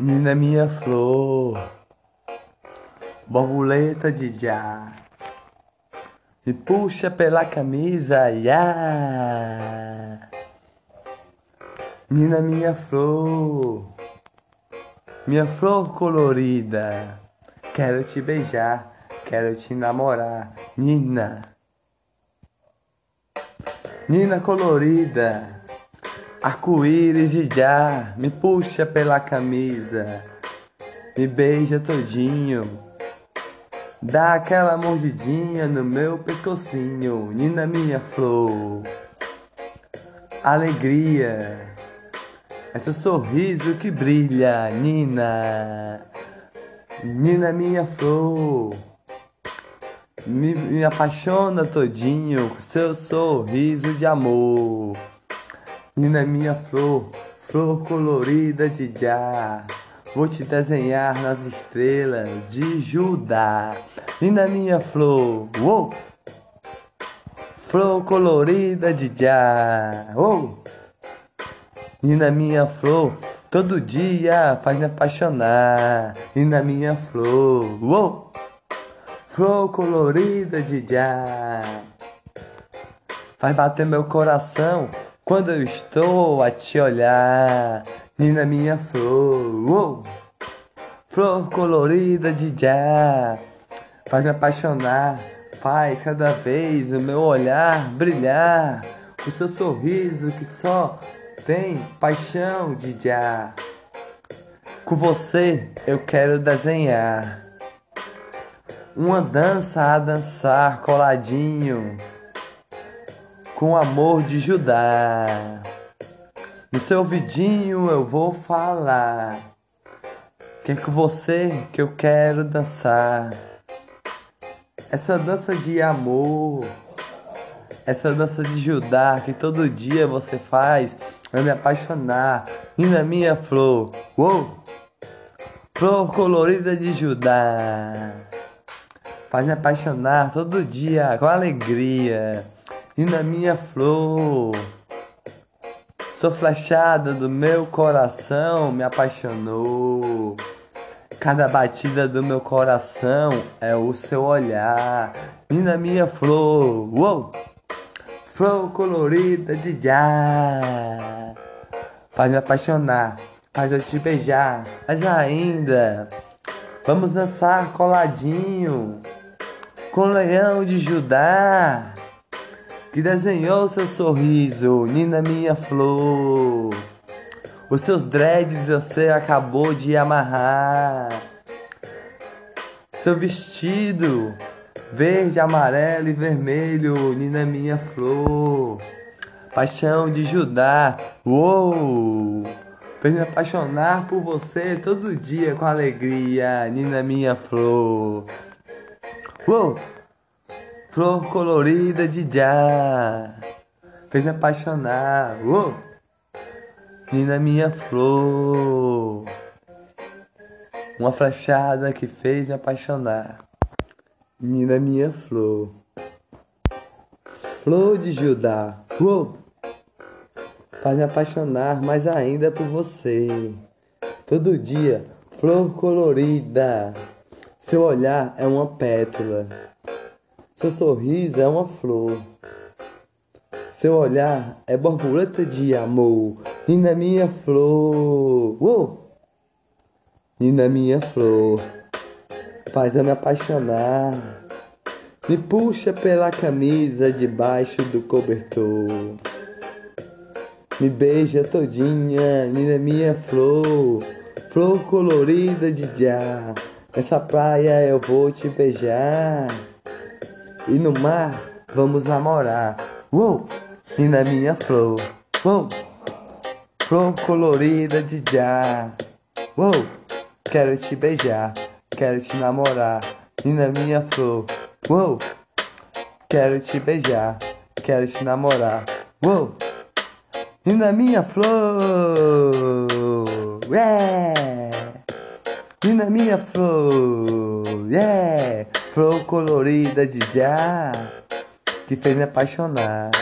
Nina minha flor, borboleta de já, me puxa pela camisa, ya. Nina minha flor, minha flor colorida, quero te beijar, quero te namorar, Nina. Nina colorida, arco-íris de já, me puxa pela camisa, me beija todinho, dá aquela mordidinha no meu pescocinho, Nina minha flor, alegria, é seu sorriso que brilha, Nina, Nina minha flor. Me, me apaixona todinho com seu sorriso de amor. Nina minha flor, flor colorida de já. Vou te desenhar nas estrelas de Judá. Nina minha flor, uou! Flor colorida de já. Uou! Nina minha flor, todo dia faz me apaixonar. Nina minha flor, uou! Flor colorida de já Faz bater meu coração quando eu estou a te olhar Nina minha flor. Flor colorida de já Faz me apaixonar Faz cada vez o meu olhar brilhar. O seu sorriso que só tem paixão de já Com você eu quero desenhar. Uma dança a dançar coladinho com amor de Judá. No seu ouvidinho eu vou falar que é com você que eu quero dançar. Essa dança de amor, essa dança de Judá que todo dia você faz vai me apaixonar. E na minha flor, uou! Flor colorida de Judá faz me apaixonar todo dia com alegria. E na minha flor, sou flechada do meu coração, me apaixonou. Cada batida do meu coração é o seu olhar. E na minha flor, uou, flor colorida de já. Faz me apaixonar, faz eu te beijar, mas ainda vamos dançar coladinho com o leão de Judá, que desenhou seu sorriso, Nina minha flor. Os seus dreads você acabou de amarrar. Seu vestido verde, amarelo e vermelho, Nina minha flor. Paixão de Judá, uou! Fez me apaixonar por você todo dia com alegria, Nina minha flor. Uou! Flor colorida de já Fez me apaixonar. Uou! Nina minha flor. Uma flechada que fez me apaixonar. Nina minha flor. Flor de Judá. Uou! Faz me apaixonar mais ainda por você. Todo dia Flor colorida. Seu olhar é uma pétala. Seu sorriso é uma flor. Seu olhar é borboleta de amor. Nina minha flor. Uou! Nina minha flor. Faz eu me apaixonar. Me puxa pela camisa debaixo do cobertor. Me beija todinha, Nina minha flor. Flor colorida de já. Nessa praia eu vou te beijar. E no mar vamos namorar. Uou! E na minha flor. Uou! Flor colorida de já. Uou! Quero te beijar. Quero te namorar. E na minha flor. Uou! Quero te beijar. Quero te namorar. Uou! E na minha flor. Yeah! E na minha flor, yeah, flor colorida de já, que fez me apaixonar.